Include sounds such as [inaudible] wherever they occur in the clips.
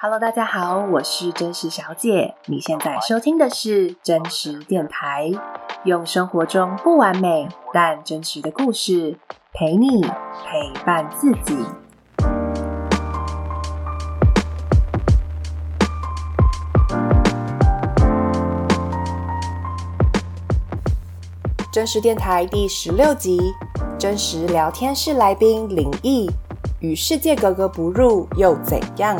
Hello，大家好，我是真实小姐。你现在收听的是真实电台，用生活中不完美但真实的故事陪你陪伴自己。真实电台第十六集，真实聊天室来宾林毅，与世界格格不入又怎样？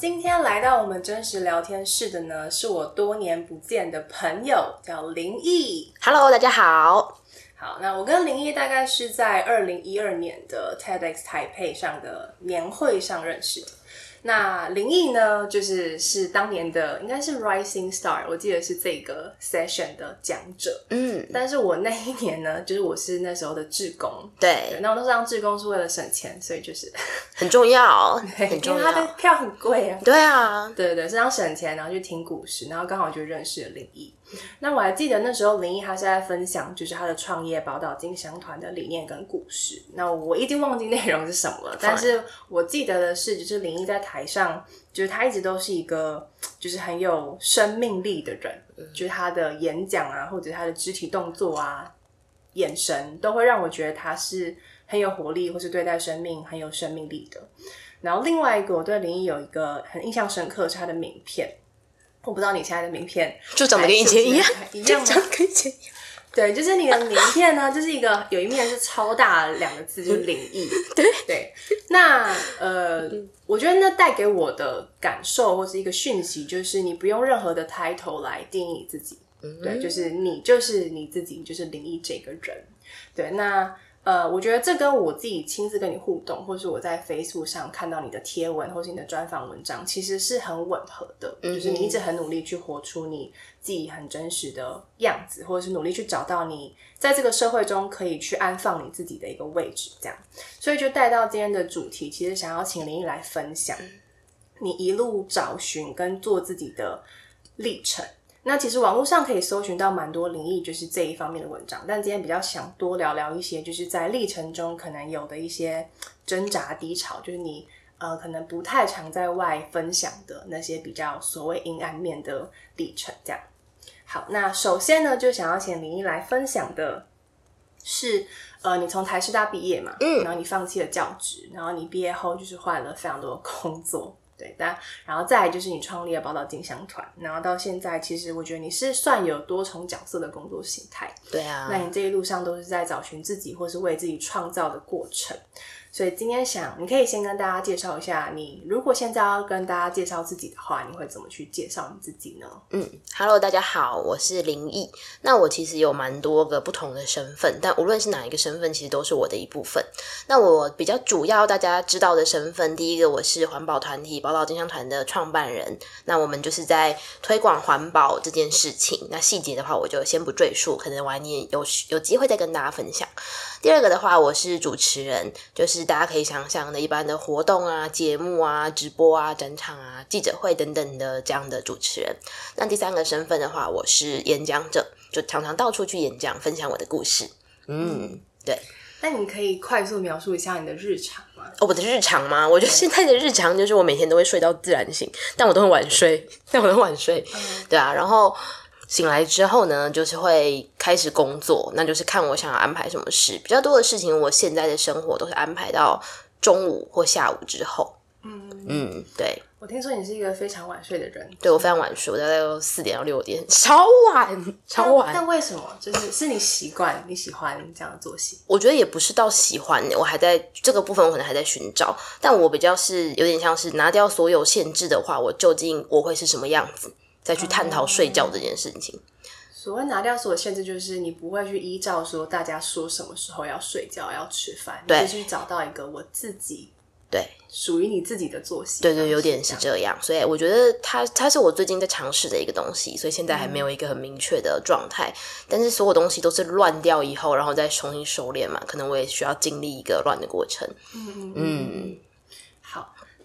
今天来到我们真实聊天室的呢，是我多年不见的朋友，叫林毅。Hello，大家好。好，那我跟林毅大概是在二零一二年的 TEDx 台配上的年会上认识的。那林毅呢，就是是当年的应该是 Rising Star，我记得是这个 session 的讲者。嗯，但是我那一年呢，就是我是那时候的志工。对，对，那我那时候当志工是为了省钱，所以就是 [laughs] 很重要，很重要，因为他的票很贵啊。对啊，对对对，是想省钱，然后去听故事，然后刚好就认识了灵异。那我还记得那时候林毅他是在分享，就是他的创业宝岛金香团的理念跟故事。那我已经忘记内容是什么了，但是我记得的是，就是林毅在台上，就是他一直都是一个就是很有生命力的人，就是他的演讲啊，或者他的肢体动作啊、眼神，都会让我觉得他是很有活力，或是对待生命很有生命力的。然后另外一个我对林毅有一个很印象深刻是他的名片。我不知道你现在的名片 [laughs] [laughs] 就长得跟以前一样，一样吗？长得跟以前一样。对，就是你的名片呢，就是一个有一面是超大两个字，就是灵异。[laughs] 对对。那呃，我觉得那带给我的感受或是一个讯息，就是你不用任何的 title 来定义你自己。嗯。对，就是你就是你自己，就是灵异这个人。对，那。呃，我觉得这跟我自己亲自跟你互动，或是我在 Facebook 上看到你的贴文，或是你的专访文章，其实是很吻合的。嗯。就是你一直很努力去活出你自己很真实的样子，或者是努力去找到你在这个社会中可以去安放你自己的一个位置，这样。所以就带到今天的主题，其实想要请林毅来分享你一路找寻跟做自己的历程。那其实网络上可以搜寻到蛮多灵异，就是这一方面的文章。但今天比较想多聊聊一些，就是在历程中可能有的一些挣扎低潮，就是你呃可能不太常在外分享的那些比较所谓阴暗面的历程。这样。好，那首先呢，就想要请灵异来分享的是，呃，你从台师大毕业嘛，嗯，然后你放弃了教职，然后你毕业后就是换了非常多的工作。对，但然后再来就是你创立了宝岛金香团，然后到现在，其实我觉得你是算有多重角色的工作形态。对啊，那你这一路上都是在找寻自己，或是为自己创造的过程。所以今天想，你可以先跟大家介绍一下你，如果现在要跟大家介绍自己的话，你会怎么去介绍你自己呢？嗯，Hello，大家好，我是林毅。那我其实有蛮多个不同的身份，但无论是哪一个身份，其实都是我的一部分。那我比较主要大家知道的身份，第一个我是环保团体宝岛金香团的创办人。那我们就是在推广环保这件事情。那细节的话，我就先不赘述，可能晚点有有机会再跟大家分享。第二个的话，我是主持人，就是大家可以想象的一般的活动啊、节目啊、直播啊、展场啊、记者会等等的这样的主持人。那第三个身份的话，我是演讲者，就常常到处去演讲，分享我的故事。嗯，对。那你可以快速描述一下你的日常吗？哦，我的日常吗？我觉得现在的日常就是我每天都会睡到自然醒，但我都很晚睡，但我都很晚睡。嗯、对啊，然后。醒来之后呢，就是会开始工作，那就是看我想要安排什么事。比较多的事情，我现在的生活都是安排到中午或下午之后。嗯嗯，对。我听说你是一个非常晚睡的人。对，我非常晚睡，我大概有四点到六点，超晚，超晚。但为什么？就是是你习惯，你喜欢这样的作息？我觉得也不是到喜欢，我还在这个部分，我可能还在寻找。但我比较是有点像是拿掉所有限制的话，我究竟我会是什么样子？再去探讨睡觉这件事情。嗯，所谓拿掉所有限制，就是你不会去依照说大家说什么时候要睡觉、要吃饭，对，你去找到一个我自己对属于你自己的作息。对对，有点是这样。所以我觉得它它是我最近在尝试的一个东西，所以现在还没有一个很明确的状态。嗯。但是所有东西都是乱掉以后，然后再重新收敛嘛，可能我也需要经历一个乱的过程。嗯嗯。嗯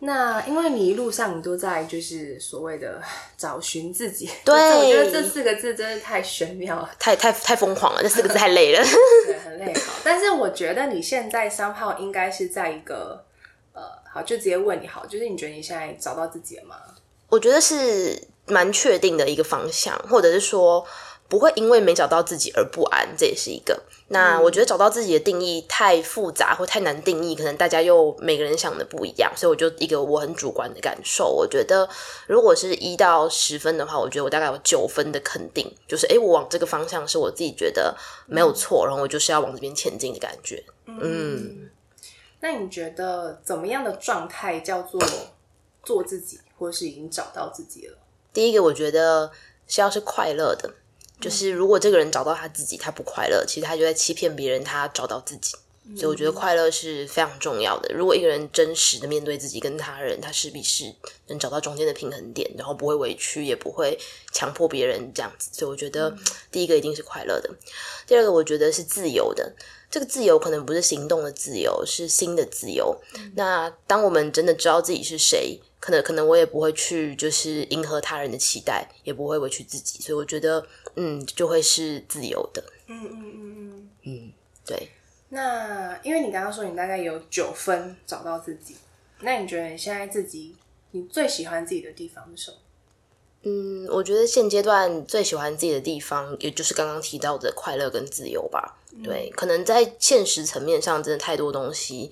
那因为你一路上你都在就是所谓的 [sighs] 找寻自己，对，我觉得这四个字真的太玄妙了，太太太疯狂了，这四个字太累了，[laughs] 对，很累。好，但是我觉得你现在 somehow 应该是在一个呃，好，就直接问你好，就是你觉得你现在找到自己了吗？我觉得是蛮确定的一个方向，或者是说。不会因为没找到自己而不安，这也是一个。那我觉得找到自己的定义太复杂或太难定义，可能大家又每个人想的不一样，所以我就一个我很主观的感受。我觉得如果是一到十分的话，我觉得我大概有九分的肯定，就是诶，我往这个方向是我自己觉得没有错，然后我就是要往这边前进的感觉。嗯，嗯，那你觉得怎么样的状态叫做做自己，或是已经找到自己了？第一个，我觉得是要是快乐的。就是如果这个人找到他自己，他不快乐，其实他就在欺骗别人，他找到自己。所以我觉得快乐是非常重要的。如果一个人真实的面对自己跟他人，他势必是能找到中间的平衡点，然后不会委屈，也不会强迫别人这样子。所以我觉得第一个一定是快乐的。第二个我觉得是自由的。这个自由可能不是行动的自由，是心的自由。那当我们真的知道自己是谁，可能可能我也不会去就是迎合他人的期待，也不会委屈自己。所以我觉得。嗯，就会是自由的。嗯嗯嗯嗯嗯，对。那因为你刚刚说你大概有九分找到自己，那你觉得你现在自己你最喜欢自己的地方是什么？嗯，我觉得现阶段最喜欢自己的地方，也就是刚刚提到的快乐跟自由吧。嗯、对，可能在现实层面上，真的太多东西。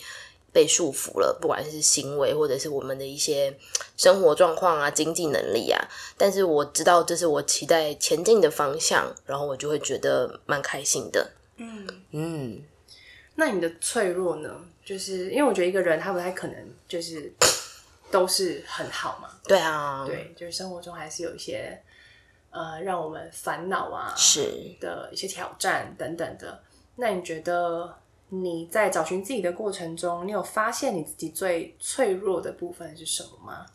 被束缚了，不管是行为或者是我们的一些生活状况啊、经济能力啊，但是我知道这是我期待前进的方向，然后我就会觉得蛮开心的。嗯嗯，那你的脆弱呢？就是因为我觉得一个人他不太可能就是都是很好嘛。对啊，对，就是生活中还是有一些呃让我们烦恼啊是的一些挑战等等的。那你觉得？你在找寻自己的过程中，你有发现你自己最脆弱的部分是什么吗？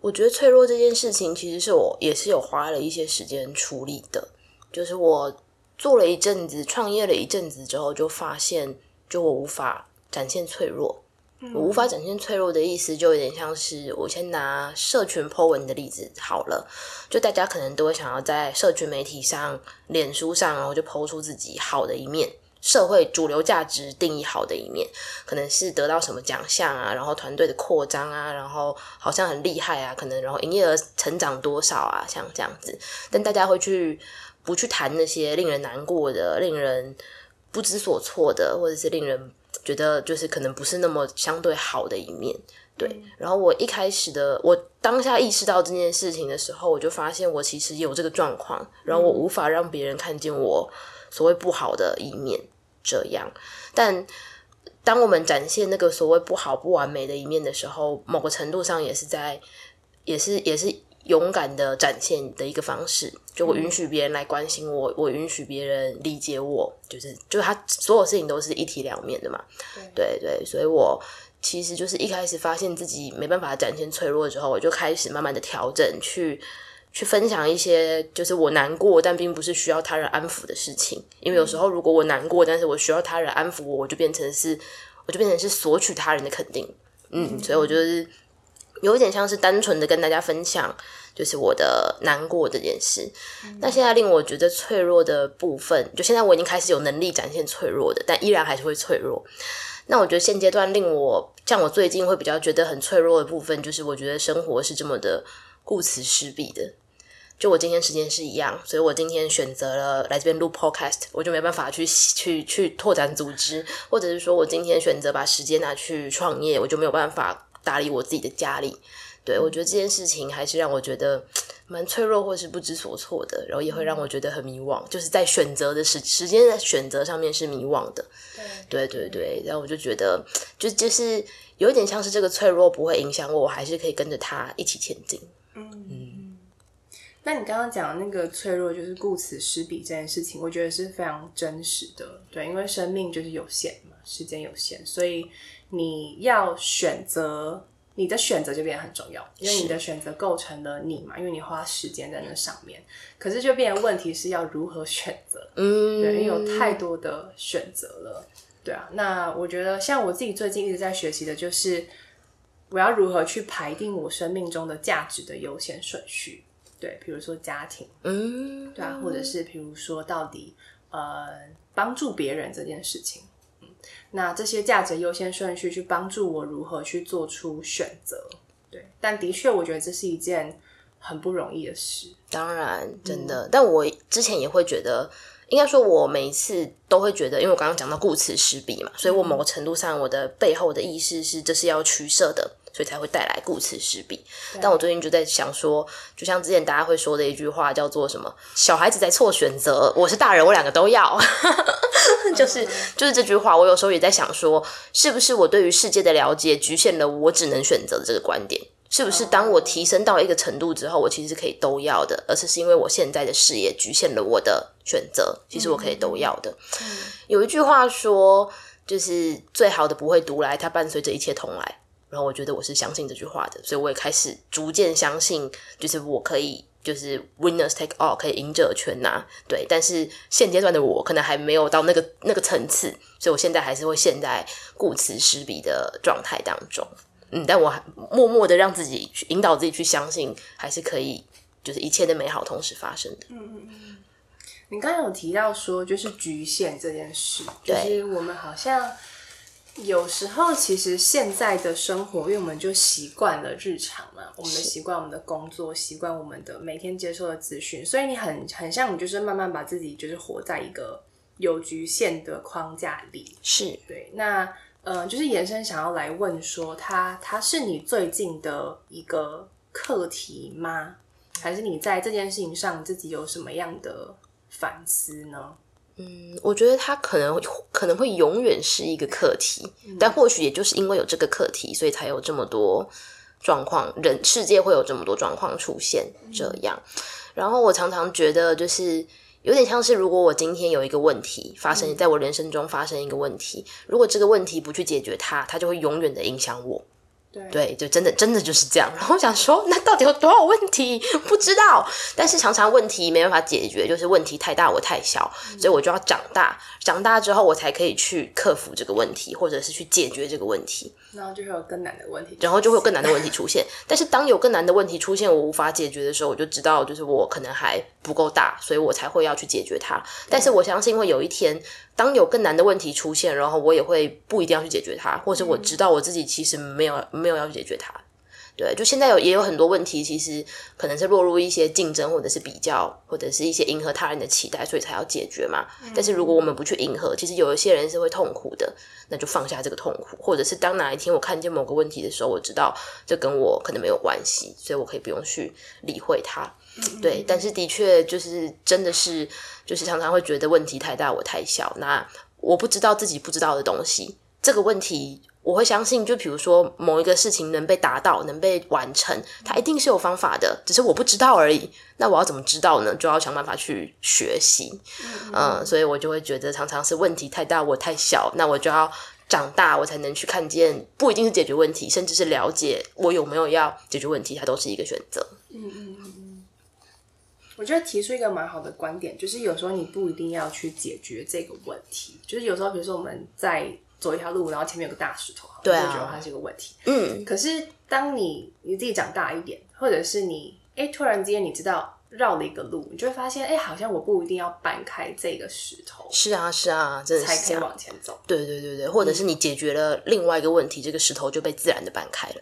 我觉得脆弱这件事情，其实是我也是有花了一些时间处理的。就是我做了一阵子，创业了一阵子之后，就发现，就我无法展现脆弱。嗯。我无法展现脆弱的意思，就有点像是我先拿社群 po 文的例子好了。就大家可能都会想要在社群媒体上、脸书上，然后就 po 出自己好的一面。社会主流价值定义好的一面，可能是得到什么奖项啊，然后团队的扩张啊，然后好像很厉害啊，可能然后营业额成长多少啊，像这样子。但大家会去不去谈那些令人难过的、令人不知所措的，或者是令人觉得就是可能不是那么相对好的一面。对。然后我一开始的我当下意识到这件事情的时候，我就发现我其实有这个状况，然后我无法让别人看见我所谓不好的一面。这样，但当我们展现那个所谓不好、不完美的一面的时候，某个程度上也是在，也是也是勇敢的展现的一个方式。就我允许别人来关心我，嗯、我允许别人理解我，就是就是他所有事情都是一体两面的嘛。对对对，所以我其实就是一开始发现自己没办法展现脆弱之后，我就开始慢慢的调整去。去分享一些就是我难过，但并不是需要他人安抚的事情。因为有时候如果我难过，但是我需要他人安抚我，我就变成是，我就变成是索取他人的肯定。嗯，所以我就是有一点像是单纯的跟大家分享，就是我的难过这件事。那现在令我觉得脆弱的部分，就现在我已经开始有能力展现脆弱的，但依然还是会脆弱。那我觉得现阶段令我像我最近会比较觉得很脆弱的部分，就是我觉得生活是这么的顾此失彼的。就我今天时间是一样，所以我今天选择了来这边录 podcast，我就没办法去去去拓展组织，或者是说我今天选择把时间拿去创业，我就没有办法打理我自己的家里。对，我觉得这件事情还是让我觉得蛮脆弱，或是不知所措的，然后也会让我觉得很迷惘，就是在选择的时时间的选择上面是迷惘的。对对对对，然后我就觉得，就就是有一点像是这个脆弱不会影响我，我还是可以跟着他一起前进。嗯嗯。那你刚刚讲的那个脆弱，就是顾此失彼这件事情，我觉得是非常真实的。对，因为生命就是有限嘛，时间有限，所以你要选择，你的选择就变得很重要，因为你的选择构成了你嘛，因为你花时间在那上面。可是就变成问题是要如何选择？嗯，对，因为有太多的选择了。对啊，那我觉得像我自己最近一直在学习的就是。我要如何去排定我生命中的价值的优先顺序？对，比如说家庭，嗯，对啊，或者是比如说到底呃帮助别人这件事情，嗯，那这些价值优先顺序去帮助我如何去做出选择？对，但的确，我觉得这是一件很不容易的事。当然，真的，嗯，但我之前也会觉得。应该说，我每一次都会觉得，因为我刚刚讲到顾此失彼嘛，所以我某个程度上，我的背后的意识是这是要取舍的，所以才会带来顾此失彼。但我最近就在想说，就像之前大家会说的一句话，叫做什么“小孩子在错选择，我是大人，我两个都要”，[laughs] 就是就是这句话。我有时候也在想说，是不是我对于世界的了解局限了我只能选择的这个观点？是不是当我提升到一个程度之后，我其实是可以都要的，而是是因为我现在的视野局限了我的选择，其实我可以都要的。嗯、有一句话说，就是最好的不会独来，它伴随着一切同来。然后我觉得我是相信这句话的，所以我也开始逐渐相信，就是我可以，就是 winners take all，可以赢者全拿。对，但是现阶段的我可能还没有到那个那个层次，所以我现在还是会陷在顾此失彼的状态当中。嗯，但我还默默的让自己去引导自己去相信，还是可以，就是一切的美好同时发生的。嗯嗯嗯。你刚刚有提到说，就是局限这件事，就是我们好像有时候其实现在的生活，因为我们就习惯了日常嘛，我们的习惯，我们的工作习惯，我们的每天接受的资讯，所以你很很像你就是慢慢把自己就是活在一个有局限的框架里。是对那。呃，就是延伸想要来问说，他他是你最近的一个课题吗？还是你在这件事情上自己有什么样的反思呢？嗯，我觉得它可能可能会永远是一个课题，嗯，但或许也就是因为有这个课题，所以才有这么多状况，人世界会有这么多状况出现这样。然后我常常觉得就是。有点像是，如果我今天有一个问题发生在我人生中发生一个问题，如果这个问题不去解决它，它就会永远的影响我。对，对，就真的真的就是这样。然后我想说，那到底有多少问题？不知道。但是常常问题没办法解决，就是问题太大，我太小，所以我就要长大。长大之后，我才可以去克服这个问题，或者是去解决这个问题。然后就会有更难的问题，然后就会有更难的问题出现。[laughs] 但是当有更难的问题出现，我无法解决的时候，我就知道，就是我可能还不够大，所以我才会要去解决它。但是我相信，会有一天。当有更难的问题出现，然后我也会不一定要去解决它，或者我知道我自己其实没有没有要去解决它。对，就现在有也有很多问题，其实可能是落入一些竞争，或者是比较，或者是一些迎合他人的期待，所以才要解决嘛。但是如果我们不去迎合，其实有一些人是会痛苦的，那就放下这个痛苦，或者是当哪一天我看见某个问题的时候，我知道这跟我可能没有关系，所以我可以不用去理会它。对，但是的确就是真的是，就是常常会觉得问题太大，我太小。那我不知道自己不知道的东西，这个问题我会相信。就比如说某一个事情能被达到，能被完成，它一定是有方法的，只是我不知道而已。那我要怎么知道呢？就要想办法去学习。嗯，嗯，所以我就会觉得常常是问题太大，我太小。那我就要长大，我才能去看见，不一定是解决问题，甚至是了解我有没有要解决问题，它都是一个选择。我觉得提出一个蛮好的观点，就是有时候你不一定要去解决这个问题，就是有时候比如说我们在走一条路，然后前面有个大石头，对啊，就觉得它是一个问题。嗯，可是当你你自己长大一点，或者是你哎突然之间你知道绕了一个路，你就会发现哎好像我不一定要搬开这个石头。是啊是啊，真的是才可以往前走。对对对对，或者是你解决了另外一个问题，嗯，这个石头就被自然的搬开了。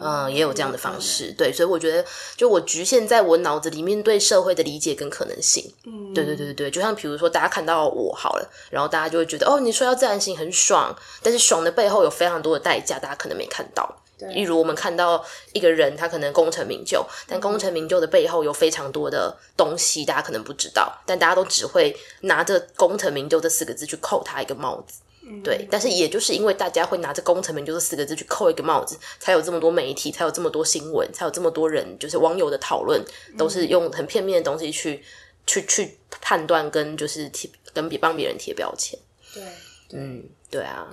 嗯，也有这样的方式，对，所以我觉得，就我局限在我脑子里面对社会的理解跟可能性，嗯，对对对对，就像比如说，大家看到我好了，然后大家就会觉得，哦，你说要自然醒很爽，但是爽的背后有非常多的代价，大家可能没看到。例如我们看到一个人，他可能功成名就，但功成名就的背后有非常多的东西，大家可能不知道，但大家都只会拿着功成名就这四个字去扣他一个帽子。对，但是也就是因为大家会拿着“工程名就”是四个字去扣一个帽子，才有这么多媒体，才有这么多新闻，才有这么多人，就是网友的讨论，都是用很片面的东西去去去判断，跟就是贴跟别帮别人贴标签。对，嗯，对啊。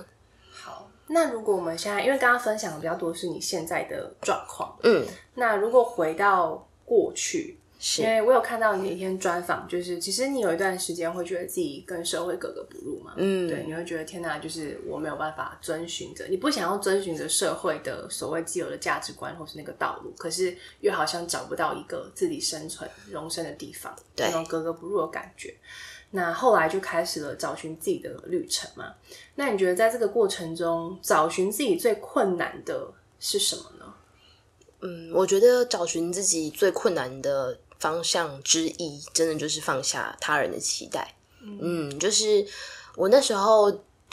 好，那如果我们现在，因为刚刚分享的比较多是你现在的状况，嗯，那如果回到过去，是因为我有看到你一天专访，就是其实你有一段时间会觉得自己跟社会格格不入嘛，嗯，对，你会觉得天哪，就是我没有办法遵循着，你不想要遵循着社会的所谓既有的价值观或是那个道路，可是又好像找不到一个自己生存容身的地方，对，那种格格不入的感觉。那后来就开始了找寻自己的旅程嘛。那你觉得在这个过程中，找寻自己最困难的是什么呢？嗯，我觉得找寻自己最困难的方向之一，真的就是放下他人的期待。嗯，嗯，就是我那时候，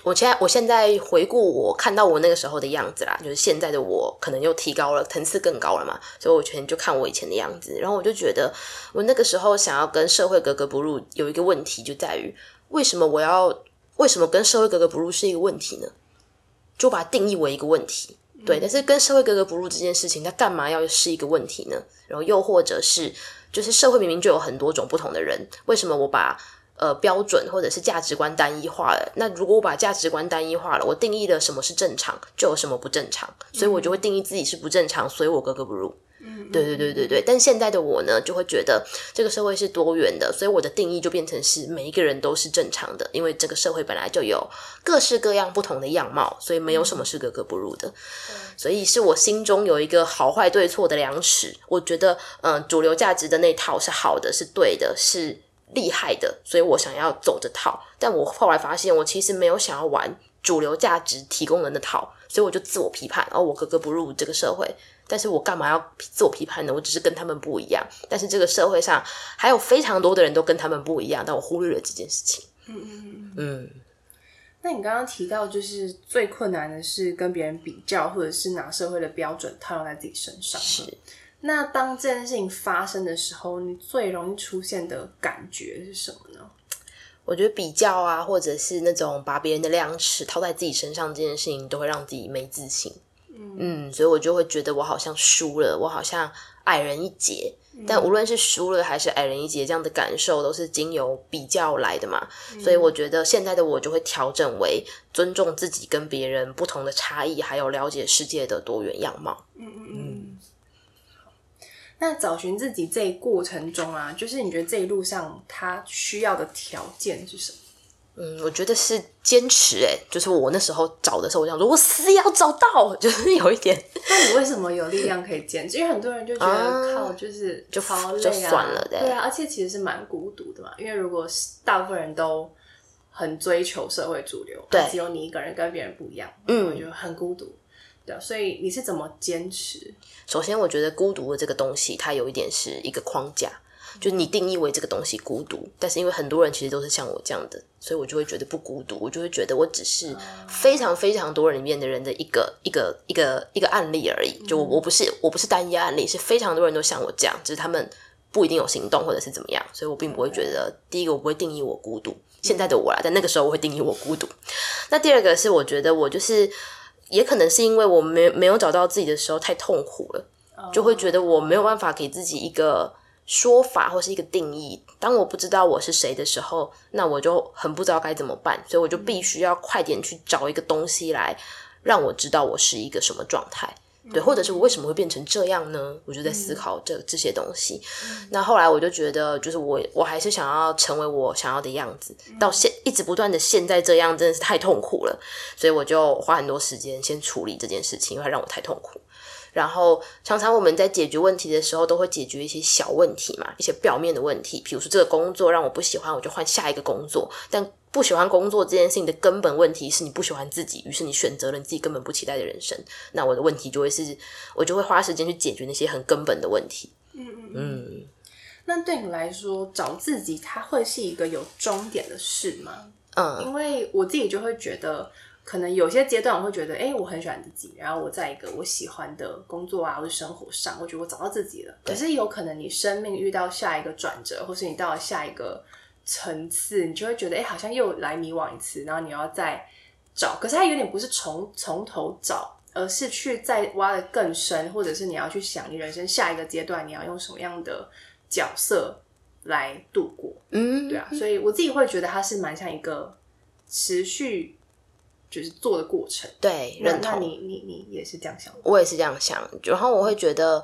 我现在我现在回顾我看到我那个时候的样子啦，就是现在的我可能又提高了，层次更高了嘛，所以我全就看我以前的样子，然后我就觉得我那个时候想要跟社会格格不入，有一个问题就在于，为什么我要为什么跟社会格格不入是一个问题呢？就把它定义为一个问题。对，但是跟社会格格不入这件事情，它干嘛要是一个问题呢？然后又或者是，就是社会明明就有很多种不同的人，为什么我把呃标准或者是价值观单一化了？那如果我把价值观单一化了，我定义了什么是正常，就有什么不正常，所以我就会定义自己是不正常，所以我格格不入。嗯，对对对对对。但现在的我呢，就会觉得这个社会是多元的，所以我的定义就变成是每一个人都是正常的，因为这个社会本来就有各式各样不同的样貌，所以没有什么是格格不入的。嗯，所以是我心中有一个好坏对错的量尺，我觉得嗯，呃，主流价值的那套是好的，是对的，是厉害的，所以我想要走这套。但我后来发现，我其实没有想要玩主流价值提供的那套，所以我就自我批判，哦，我格格不入这个社会。但是我干嘛要自我批判呢？我只是跟他们不一样。但是这个社会上还有非常多的人都跟他们不一样，但我忽略了这件事情。嗯嗯嗯。那你刚刚提到，就是最困难的是跟别人比较，或者是拿社会的标准套用在自己身上。是。那当这件事情发生的时候，你最容易出现的感觉是什么呢？我觉得比较啊，或者是那种把别人的量尺套在自己身上这件事情，都会让自己没自信。嗯，所以我就会觉得我好像输了，我好像矮人一截。嗯、但无论是输了还是矮人一截，这样的感受都是经由比较来的嘛。嗯、所以我觉得现在的我就会调整为尊重自己跟别人不同的差异，还有了解世界的多元样貌。嗯嗯嗯。那找寻自己这一过程中啊，就是你觉得这一路上他需要的条件是什么？嗯，我觉得是坚持哎，就是我那时候找的时候，我想说，我死也要找到，[laughs] 就是有一点。那你为什么有力量可以坚持？因为很多人就觉得、啊、靠，就是就好累啊，就算了对，对啊，而且其实是蛮孤独的嘛。因为如果大部分人都很追求社会主流，对，只有你一个人跟别人不一样，嗯，我觉得很孤独。对啊，所以你是怎么坚持？首先，我觉得孤独的这个东西，它有一点是一个框架。就你定义为这个东西孤独，但是因为很多人其实都是像我这样的，所以我就会觉得不孤独，我就会觉得我只是非常非常多人里面的人的一个一个一个一个案例而已。就我我不是我不是单一案例，是非常多人都像我这样，只是他们不一定有行动或者是怎么样，所以我并不会觉得第一个我不会定义我孤独，现在的我啦，但那个时候我会定义我孤独。那第二个是我觉得我就是也可能是因为我没没有找到自己的时候太痛苦了，就会觉得我没有办法给自己一个。说法或是一个定义，当我不知道我是谁的时候，那我就很不知道该怎么办，所以我就必须要快点去找一个东西来让我知道我是一个什么状态，对，或者是我为什么会变成这样呢？我就在思考这这些东西。那后来我就觉得，就是我我还是想要成为我想要的样子，到现一直不断的现在这样真的是太痛苦了，所以我就花很多时间先处理这件事情，因为它让我太痛苦。然后常常我们在解决问题的时候，都会解决一些小问题嘛，一些表面的问题。比如说这个工作让我不喜欢，我就换下一个工作。但不喜欢工作这件事情的根本问题是你不喜欢自己，于是你选择了你自己根本不期待的人生。那我的问题就会是，我就会花时间去解决那些很根本的问题。嗯嗯嗯。那对你来说，找自己它会是一个有终点的事吗？嗯，因为我自己就会觉得。可能有些阶段我会觉得，哎、欸，我很喜欢自己，然后我在一个我喜欢的工作啊，或者生活上，我觉得我找到自己了。可是有可能你生命遇到下一个转折，或是你到了下一个层次，你就会觉得，哎、欸，好像又来迷惘一次，然后你要再找。可是它有点不是从从头找，而是去再挖的更深，或者是你要去想你人生下一个阶段你要用什么样的角色来度过。嗯，对啊，所以我自己会觉得它是蛮像一个持续。就是做的过程，对，认同。那你你你也是这样想？我也是这样想。然后我会觉得，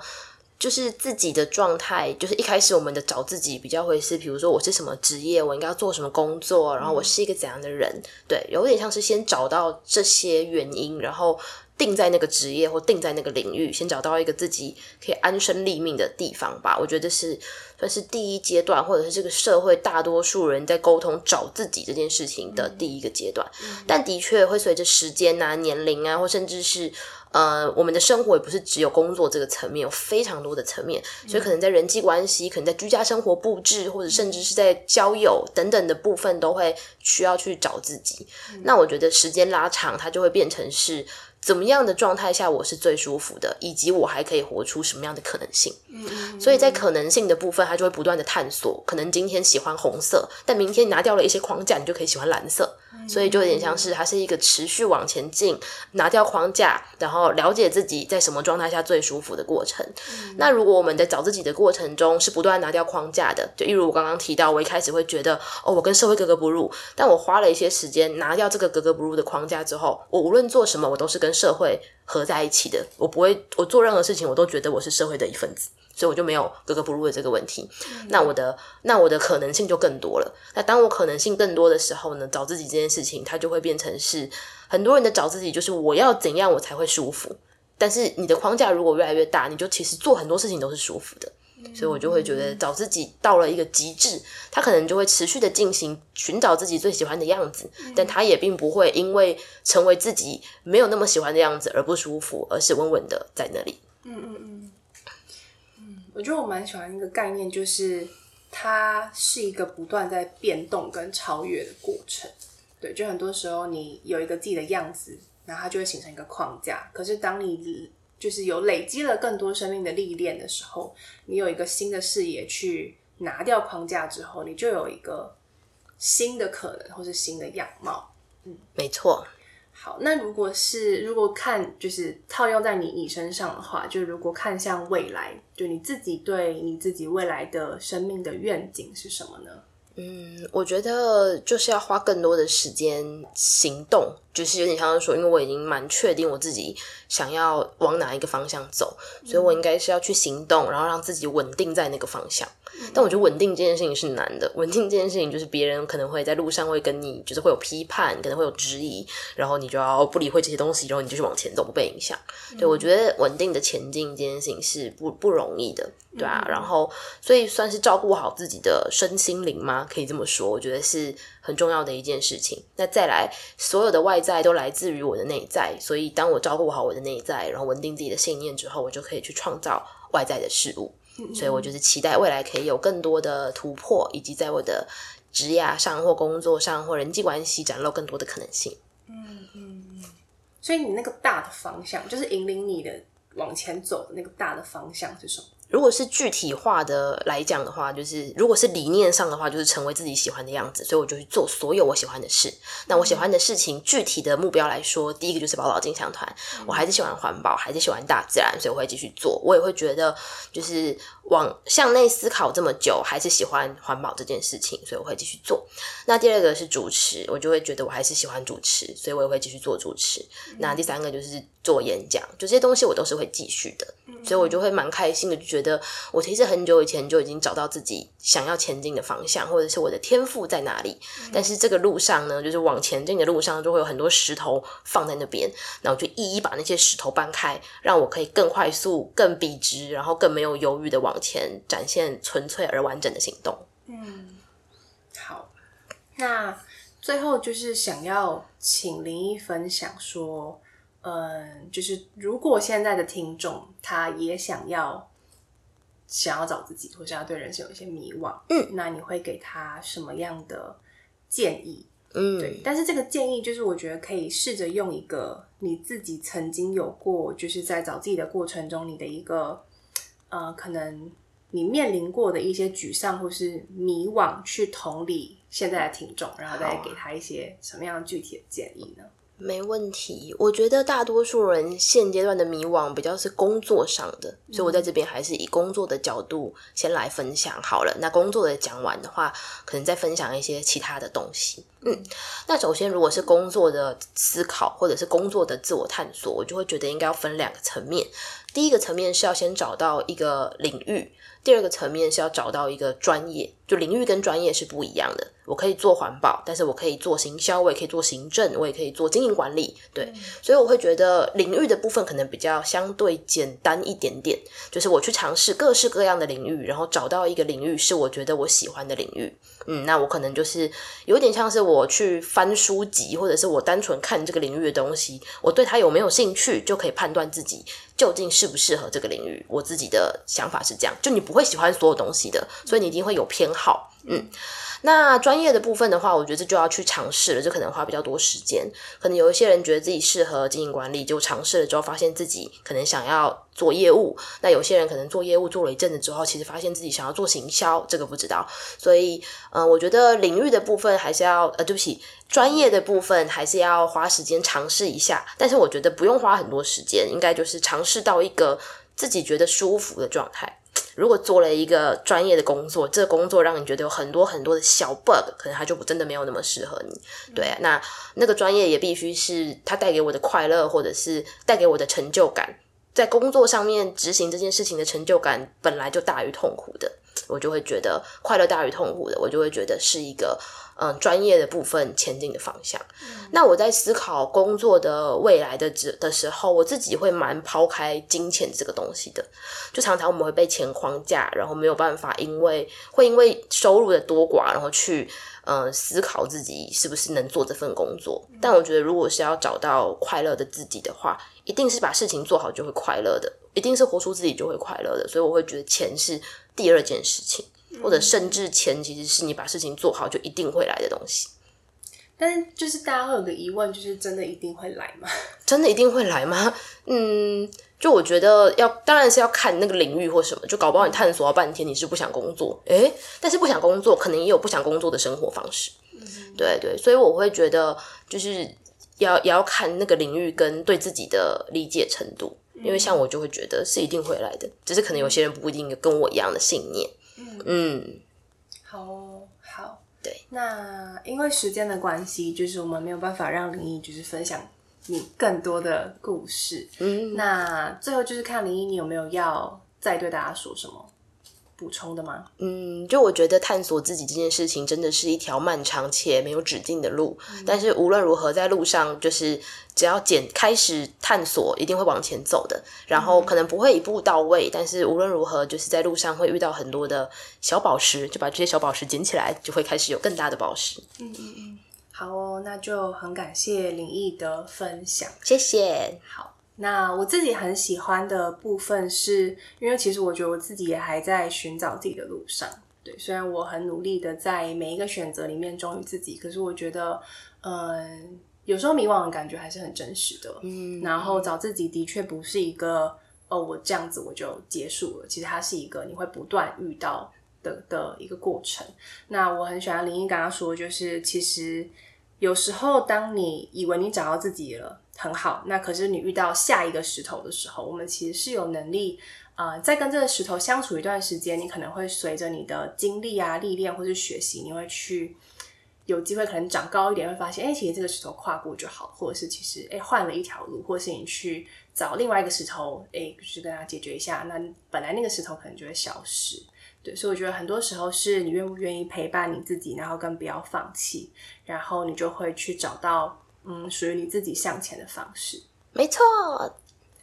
就是自己的状态，就是一开始我们的找自己比较会是，比如说我是什么职业，我应该要做什么工作，然后我是一个怎样的人，对，有点像是先找到这些原因，然后定在那个职业或定在那个领域，先找到一个自己可以安身立命的地方吧。我觉得是算是第一阶段，或者是这个社会大多数人在沟通找自己这件事情的第一个阶段。嗯、但的确会随着时间啊、年龄啊，或甚至是。呃，我们的生活也不是只有工作这个层面，有非常多的层面，所以可能在人际关系，可能在居家生活布置，或者甚至是在交友等等的部分，都会需要去找自己。嗯、那我觉得时间拉长，它就会变成是怎么样的状态下我是最舒服的，以及我还可以活出什么样的可能性。嗯、所以在可能性的部分，他就会不断的探索。可能今天喜欢红色，但明天拿掉了一些框架，你就可以喜欢蓝色。所以就有点像是它是一个持续往前进，拿掉框架，然后了解自己在什么状态下最舒服的过程。嗯、那如果我们在找自己的过程中是不断拿掉框架的，就例如我刚刚提到，我一开始会觉得哦，我跟社会格格不入，但我花了一些时间拿掉这个格格不入的框架之后，我无论做什么，我都是跟社会合在一起的。我不会，我做任何事情，我都觉得我是社会的一份子。所以我就没有格格不入的这个问题，嗯、那我的那我的可能性就更多了。那当我可能性更多的时候呢，找自己这件事情，它就会变成是很多人的找自己，就是我要怎样我才会舒服。但是你的框架如果越来越大，你就其实做很多事情都是舒服的。嗯、所以我就会觉得找自己到了一个极致，他可能就会持续的进行寻找自己最喜欢的样子，嗯、但他也并不会因为成为自己没有那么喜欢的样子而不舒服，而是稳稳的在那里。嗯嗯嗯。我觉得我蛮喜欢一个概念，就是它是一个不断在变动跟超越的过程。对，就很多时候你有一个自己的样子，然后它就会形成一个框架。可是当你就是有累积了更多生命的历练的时候，你有一个新的视野去拿掉框架之后，你就有一个新的可能或是新的样貌。嗯，没错。好，那如果是如果看就是套用在你你身上的话，就如果看向未来，就你自己对你自己未来的生命的愿景是什么呢？嗯，我觉得就是要花更多的时间行动，就是有点像是说，因为我已经蛮确定我自己想要往哪一个方向走，所以我应该是要去行动，然后让自己稳定在那个方向。但我觉得稳定这件事情是难的。稳定这件事情就是别人可能会在路上会跟你，就是会有批判，可能会有质疑，然后你就要不理会这些东西，然后你就去往前走，不被影响。嗯、对，我觉得稳定的前进这件事情是不不容易的，对啊。嗯、然后，所以算是照顾好自己的身心灵吗？可以这么说，我觉得是很重要的一件事情。那再来，所有的外在都来自于我的内在，所以当我照顾好我的内在，然后稳定自己的信念之后，我就可以去创造外在的事物。所以我就是期待未来可以有更多的突破，以及在我的职业上或工作上或人际关系展露更多的可能性。嗯嗯嗯。所以你那个大的方向，就是引领你的往前走的那个大的方向是什么？如果是具体化的来讲的话，就是如果是理念上的话，就是成为自己喜欢的样子，所以我就去做所有我喜欢的事。那我喜欢的事情，具体的目标来说，第一个就是宝岛金像团，我还是喜欢环保，还是喜欢大自然，所以我会继续做。我也会觉得，就是往向内思考这么久，还是喜欢环保这件事情，所以我会继续做。那第二个是主持，我就会觉得我还是喜欢主持，所以我也会继续做主持。那第三个就是做演讲，就这些东西我都是会继续的，所以我就会蛮开心的，就觉得。觉得我其实很久以前就已经找到自己想要前进的方向，或者是我的天赋在哪里。嗯、但是这个路上呢，就是往前进的路上，就会有很多石头放在那边，然后就一一把那些石头搬开，让我可以更快速、更笔直，然后更没有犹豫的往前展现纯粹而完整的行动。嗯，好，那最后就是想要请林一分享说，嗯，就是如果现在的听众他也想要。想要找自己，或者要对人生有一些迷惘，嗯，那你会给他什么样的建议？嗯，对。但是这个建议就是，我觉得可以试着用一个你自己曾经有过，就是在找自己的过程中，你的一个呃，可能你面临过的一些沮丧或是迷惘，去同理现在的听众，然后再给他一些什么样具体的建议呢？没问题，我觉得大多数人现阶段的迷惘比较是工作上的，所以我在这边还是以工作的角度先来分享好了。那工作的讲完的话，可能再分享一些其他的东西。嗯，那首先如果是工作的思考或者是工作的自我探索，我就会觉得应该要分两个层面。第一个层面是要先找到一个领域，第二个层面是要找到一个专业。就领域跟专业是不一样的。我可以做环保，但是我可以做行销，我也可以做行政，我也可以做经营管理。对，所以我会觉得领域的部分可能比较相对简单一点点。就是我去尝试各式各样的领域，然后找到一个领域是我觉得我喜欢的领域。嗯，那我可能就是有点像是我去翻书籍，或者是我单纯看这个领域的东西，我对它有没有兴趣，就可以判断自己究竟适不适合这个领域。我自己的想法是这样，就你不会喜欢所有东西的，所以你一定会有偏好。嗯，那专业的部分的话，我觉得这就要去尝试了，这可能花比较多时间。可能有一些人觉得自己适合经营管理，就尝试了之后，发现自己可能想要做业务。那有些人可能做业务做了一阵子之后，其实发现自己想要做行销，这个不知道。所以，嗯、我觉得领域的部分还是要，呃，对不起，专业的部分还是要花时间尝试一下。但是我觉得不用花很多时间，应该就是尝试到一个自己觉得舒服的状态。如果做了一个专业的工作，这个工作让你觉得有很多很多的小 bug，可能它就真的没有那么适合你。对，那那个专业也必须是它带给我的快乐，或者是带给我的成就感，在工作上面执行这件事情的成就感本来就大于痛苦的，我就会觉得快乐大于痛苦的，我就会觉得是一个。嗯，专业的部分前进的方向。嗯。那我在思考工作的未来的的时候，我自己会蛮抛开金钱这个东西的。就常常我们会被钱框架，然后没有办法，因为会因为收入的多寡，然后去嗯思考自己是不是能做这份工作。但我觉得，如果是要找到快乐的自己的话，一定是把事情做好就会快乐的，一定是活出自己就会快乐的。所以我会觉得钱是第二件事情。或者甚至钱其实是你把事情做好就一定会来的东西，但是就是大家会有个疑问，就是真的一定会来吗？真的一定会来吗？嗯，就我觉得要，当然是要看那个领域或什么，就搞不好你探索了半天你是不想工作，诶，但是不想工作可能也有不想工作的生活方式，嗯，对对，所以我会觉得就是要也要看那个领域跟对自己的理解程度，因为像我就会觉得是一定会来的，只是可能有些人不一定有跟我一样的信念。嗯，嗯，好好，对。那因为时间的关系，就是我们没有办法让林毅就是分享你更多的故事。嗯，那最后就是看林毅你有没有要再对大家说什么？补充的吗？嗯，就我觉得探索自己这件事情真的是一条漫长且没有止境的路。嗯、但是无论如何，在路上就是只要简开始探索，一定会往前走的。然后可能不会一步到位，嗯、但是无论如何，就是在路上会遇到很多的小宝石，就把这些小宝石捡起来，就会开始有更大的宝石。嗯嗯嗯，好哦，那就很感谢林毅的分享，谢谢。好。那我自己很喜欢的部分是，因为其实我觉得我自己也还在寻找自己的路上。对，虽然我很努力的在每一个选择里面忠于自己，可是我觉得，嗯，有时候迷惘的感觉还是很真实的。嗯，然后找自己的确不是一个，哦，我这样子我就结束了。其实它是一个你会不断遇到的的一个过程。那我很喜欢林一刚刚说，就是其实有时候当你以为你找到自己了。很好，那可是你遇到下一个石头的时候，我们其实是有能力，呃，在跟这个石头相处一段时间，你可能会随着你的经历啊、历练或是学习，你会去有机会可能长高一点，会发现，哎，其实这个石头跨过就好，或者是其实，哎，换了一条路，或是你去找另外一个石头，哎，去跟他解决一下，那本来那个石头可能就会消失。对，所以我觉得很多时候是你愿不愿意陪伴你自己，然后更不要放弃，然后你就会去找到。嗯，属于你自己向前的方式，没错。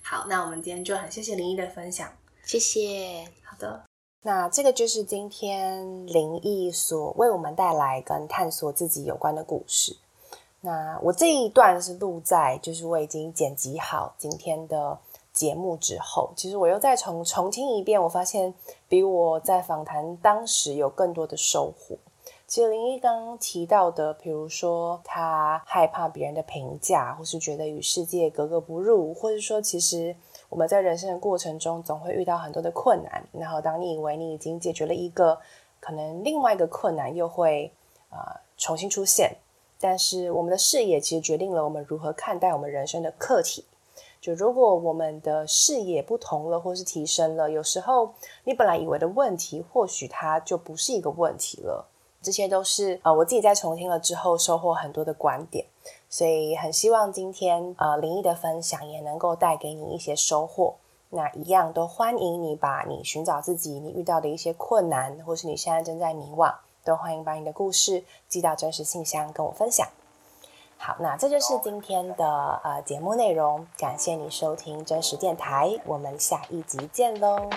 好，那我们今天就很谢谢林毅的分享，谢谢。好的，那这个就是今天林毅所为我们带来跟探索自己有关的故事。那我这一段是录在，就是我已经剪辑好今天的节目之后，其实我又再重重听一遍，我发现比我在访谈当时有更多的收获。其实林义刚刚提到的，比如说他害怕别人的评价，或是觉得与世界格格不入，或者说其实我们在人生的过程中总会遇到很多的困难，然后当你以为你已经解决了一个，可能另外一个困难又会啊、重新出现。但是我们的视野其实决定了我们如何看待我们人生的课题。就如果我们的视野不同了，或是提升了，有时候你本来以为的问题，或许它就不是一个问题了。这些都是呃我自己在重听了之后收获很多的观点，所以很希望今天呃林义的分享也能够带给你一些收获。那一样都欢迎你把你寻找自己、你遇到的一些困难，或是你现在正在迷惘，都欢迎把你的故事寄到真实信箱跟我分享。好，那这就是今天的呃节目内容，感谢你收听真实电台，我们下一集见喽。